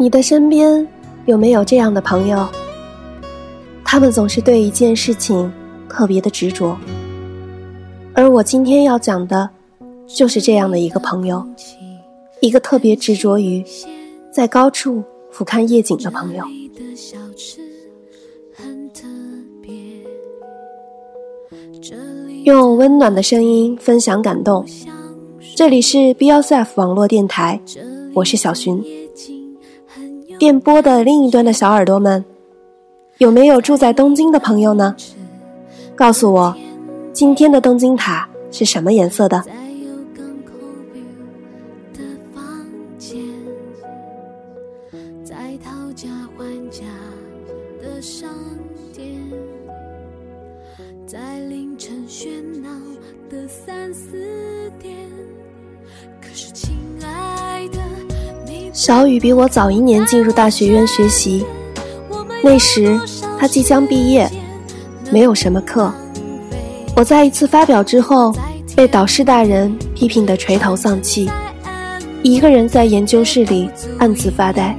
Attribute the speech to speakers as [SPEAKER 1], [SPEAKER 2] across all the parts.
[SPEAKER 1] 你的身边有没有这样的朋友？他们总是对一件事情特别的执着，而我今天要讲的，就是这样的一个朋友，一个特别执着于在高处俯瞰夜景的朋友。用温暖的声音分享感动，这里是 Be Yourself 网络电台，我是小寻。电波的另一端的小耳朵们，有没有住在东京的朋友呢？告诉我，今天的东京塔是什么颜色的？三四点，可是亲爱小雨比我早一年进入大学院学习，那时他即将毕业，没有什么课。我在一次发表之后，被导师大人批评得垂头丧气，一个人在研究室里暗自发呆。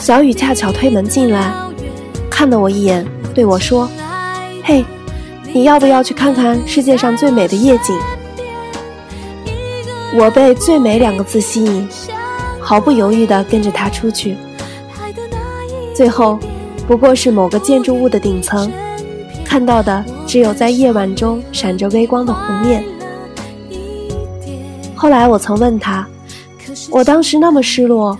[SPEAKER 1] 小雨恰巧推门进来，看了我一眼，对我说：“嘿，你要不要去看看世界上最美的夜景？”我被“最美”两个字吸引。毫不犹豫地跟着他出去，最后不过是某个建筑物的顶层，看到的只有在夜晚中闪着微光的湖面。后来我曾问他，我当时那么失落，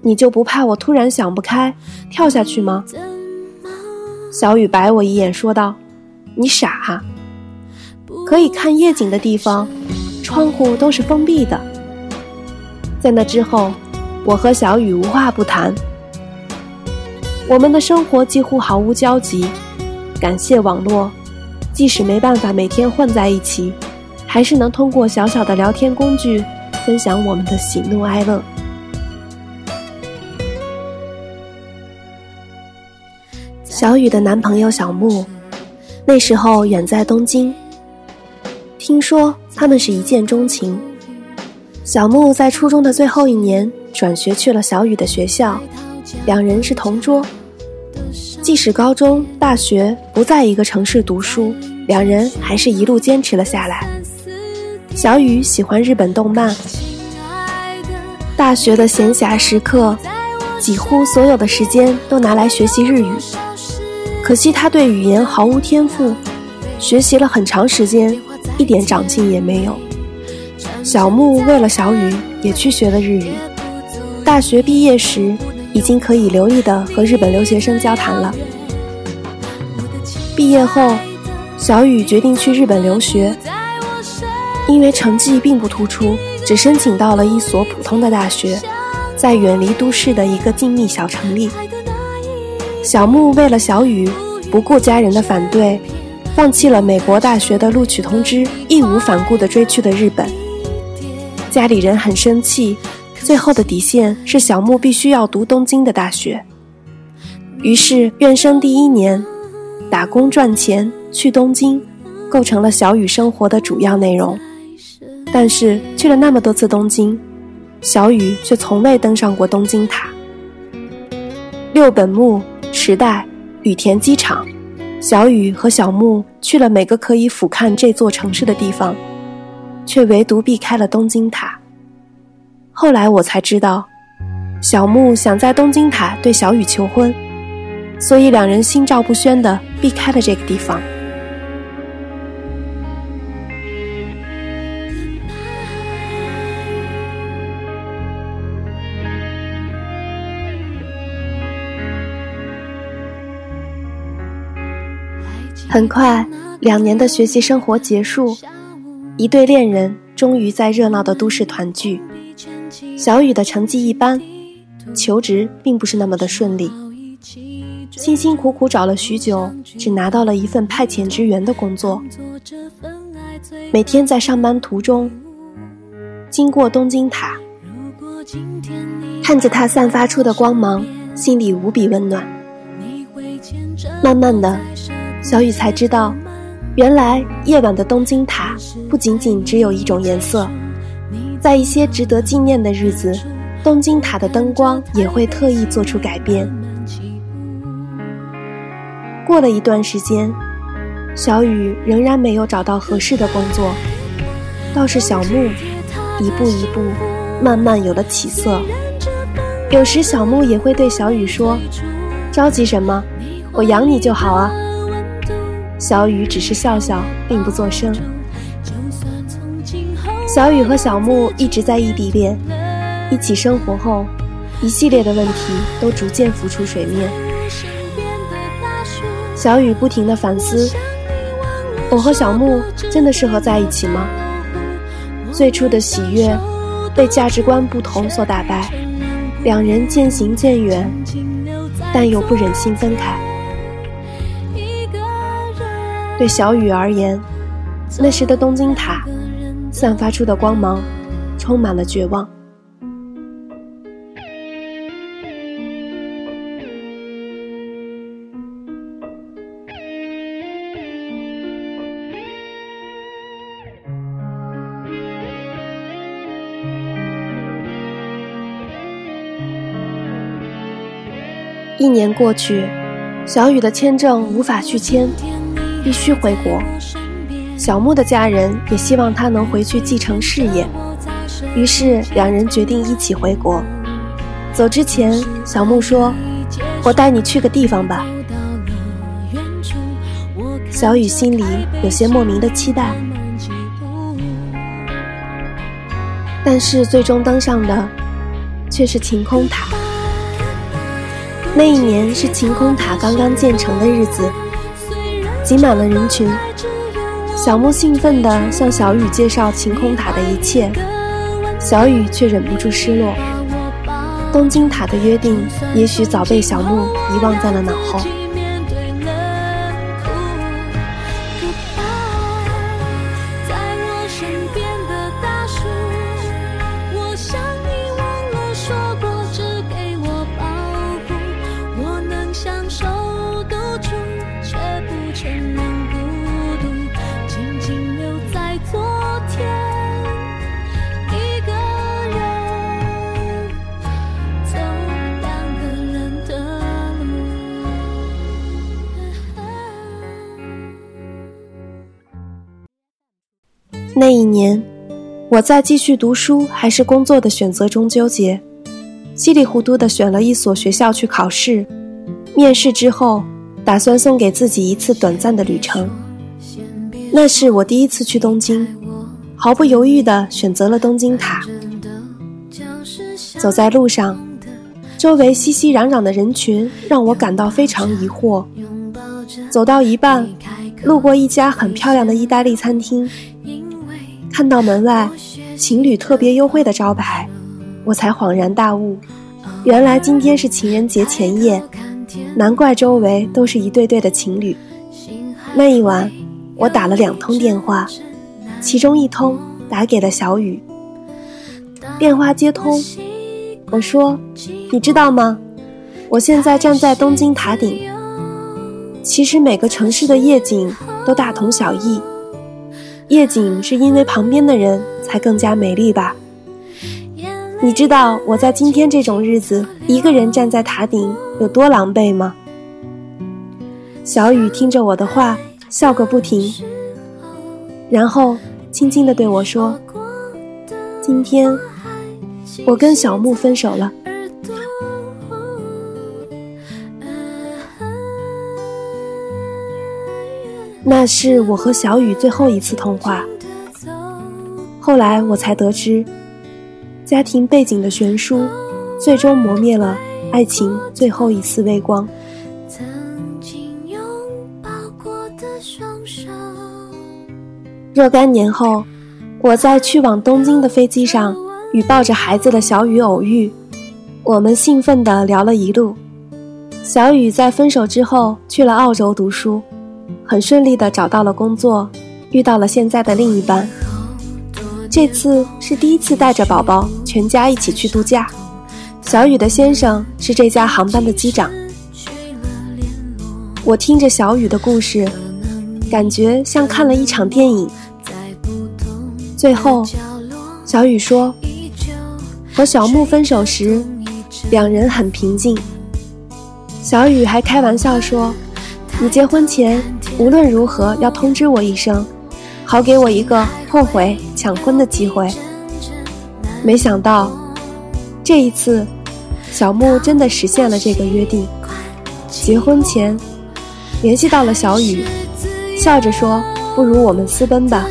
[SPEAKER 1] 你就不怕我突然想不开跳下去吗？小雨白我一眼说道：“你傻，可以看夜景的地方，窗户都是封闭的。”在那之后，我和小雨无话不谈。我们的生活几乎毫无交集，感谢网络，即使没办法每天混在一起，还是能通过小小的聊天工具分享我们的喜怒哀乐。小雨的男朋友小木，那时候远在东京，听说他们是一见钟情。小木在初中的最后一年转学去了小雨的学校，两人是同桌。即使高中、大学不在一个城市读书，两人还是一路坚持了下来。小雨喜欢日本动漫，大学的闲暇时刻，几乎所有的时间都拿来学习日语。可惜他对语言毫无天赋，学习了很长时间，一点长进也没有。小木为了小雨也去学了日语，大学毕业时已经可以流利的和日本留学生交谈了。毕业后，小雨决定去日本留学，因为成绩并不突出，只申请到了一所普通的大学，在远离都市的一个静谧小城里。小木为了小雨，不顾家人的反对，放弃了美国大学的录取通知，义无反顾地追去了日本。家里人很生气，最后的底线是小木必须要读东京的大学。于是，院生第一年，打工赚钱去东京，构成了小雨生活的主要内容。但是去了那么多次东京，小雨却从未登上过东京塔。六本木、池袋、羽田机场，小雨和小木去了每个可以俯瞰这座城市的地方。却唯独避开了东京塔。后来我才知道，小木想在东京塔对小雨求婚，所以两人心照不宣的避开了这个地方。很快，两年的学习生活结束。一对恋人终于在热闹的都市团聚。小雨的成绩一般，求职并不是那么的顺利，辛辛苦苦找了许久，只拿到了一份派遣职员的工作。每天在上班途中，经过东京塔，看着它散发出的光芒，心里无比温暖。慢慢的，小雨才知道。原来夜晚的东京塔不仅仅只有一种颜色，在一些值得纪念的日子，东京塔的灯光也会特意做出改变。过了一段时间，小雨仍然没有找到合适的工作，倒是小木一步一步慢慢有了起色。有时小木也会对小雨说：“着急什么？我养你就好啊。”小雨只是笑笑，并不作声。小雨和小木一直在异地恋，一起生活后，一系列的问题都逐渐浮出水面。小雨不停的反思：我和小木真的适合在一起吗？最初的喜悦被价值观不同所打败，两人渐行渐远，但又不忍心分开。对小雨而言，那时的东京塔。散发出的光芒，充满了绝望。一年过去，小雨的签证无法续签，必须回国。小木的家人也希望他能回去继承事业，于是两人决定一起回国。走之前，小木说：“我带你去个地方吧。”小雨心里有些莫名的期待，但是最终登上的却是晴空塔。那一年是晴空塔刚刚建成的日子，挤满了人群。小木兴奋地向小雨介绍晴空塔的一切，小雨却忍不住失落。东京塔的约定，也许早被小木遗忘在了脑后。那我在继续读书还是工作的选择中纠结，稀里糊涂的选了一所学校去考试。面试之后，打算送给自己一次短暂的旅程。那是我第一次去东京，毫不犹豫的选择了东京塔。走在路上，周围熙熙攘攘的人群让我感到非常疑惑。走到一半，路过一家很漂亮的意大利餐厅。看到门外情侣特别优惠的招牌，我才恍然大悟，原来今天是情人节前夜，难怪周围都是一对对的情侣。那一晚，我打了两通电话，其中一通打给了小雨。电话接通，我说：“你知道吗？我现在站在东京塔顶。其实每个城市的夜景都大同小异。”夜景是因为旁边的人才更加美丽吧？你知道我在今天这种日子一个人站在塔顶有多狼狈吗？小雨听着我的话，笑个不停，然后轻轻地对我说：“今天我跟小木分手了。”那是我和小雨最后一次通话。后来我才得知，家庭背景的悬殊，最终磨灭了爱情最后一丝微光。若干年后，我在去往东京的飞机上，与抱着孩子的小雨偶遇，我们兴奋地聊了一路。小雨在分手之后去了澳洲读书。很顺利的找到了工作，遇到了现在的另一半。这次是第一次带着宝宝全家一起去度假。小雨的先生是这家航班的机长。我听着小雨的故事，感觉像看了一场电影。最后，小雨说：“和小木分手时，两人很平静。小雨还开玩笑说：“你结婚前无论如何要通知我一声，好给我一个后悔抢婚的机会。”没想到，这一次，小木真的实现了这个约定。结婚前，联系到了小雨，笑着说：“不如我们私奔吧。”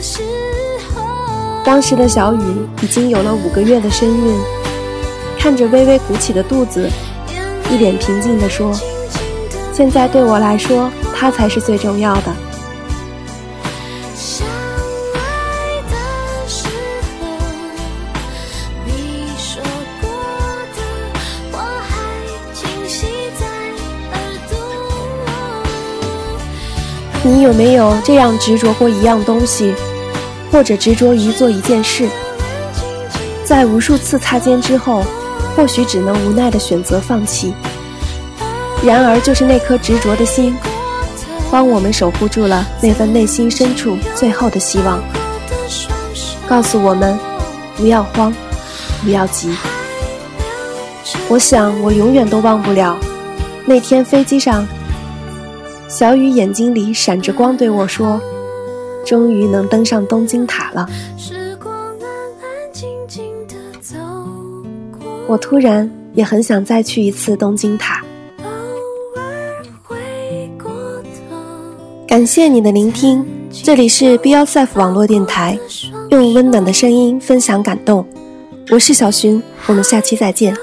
[SPEAKER 1] 当时的小雨已经有了五个月的身孕，看着微微鼓起的肚子，一脸平静地说：“现在对我来说，他才是最重要的。”你有没有这样执着过一样东西？或者执着于做一件事，在无数次擦肩之后，或许只能无奈的选择放弃。然而，就是那颗执着的心，帮我们守护住了那份内心深处最后的希望，告诉我们不要慌，不要急。我想，我永远都忘不了那天飞机上，小雨眼睛里闪着光对我说。终于能登上东京塔了。我突然也很想再去一次东京塔。感谢你的聆听，这里是 Be Yourself 网络电台，用温暖的声音分享感动。我是小寻，我们下期再见。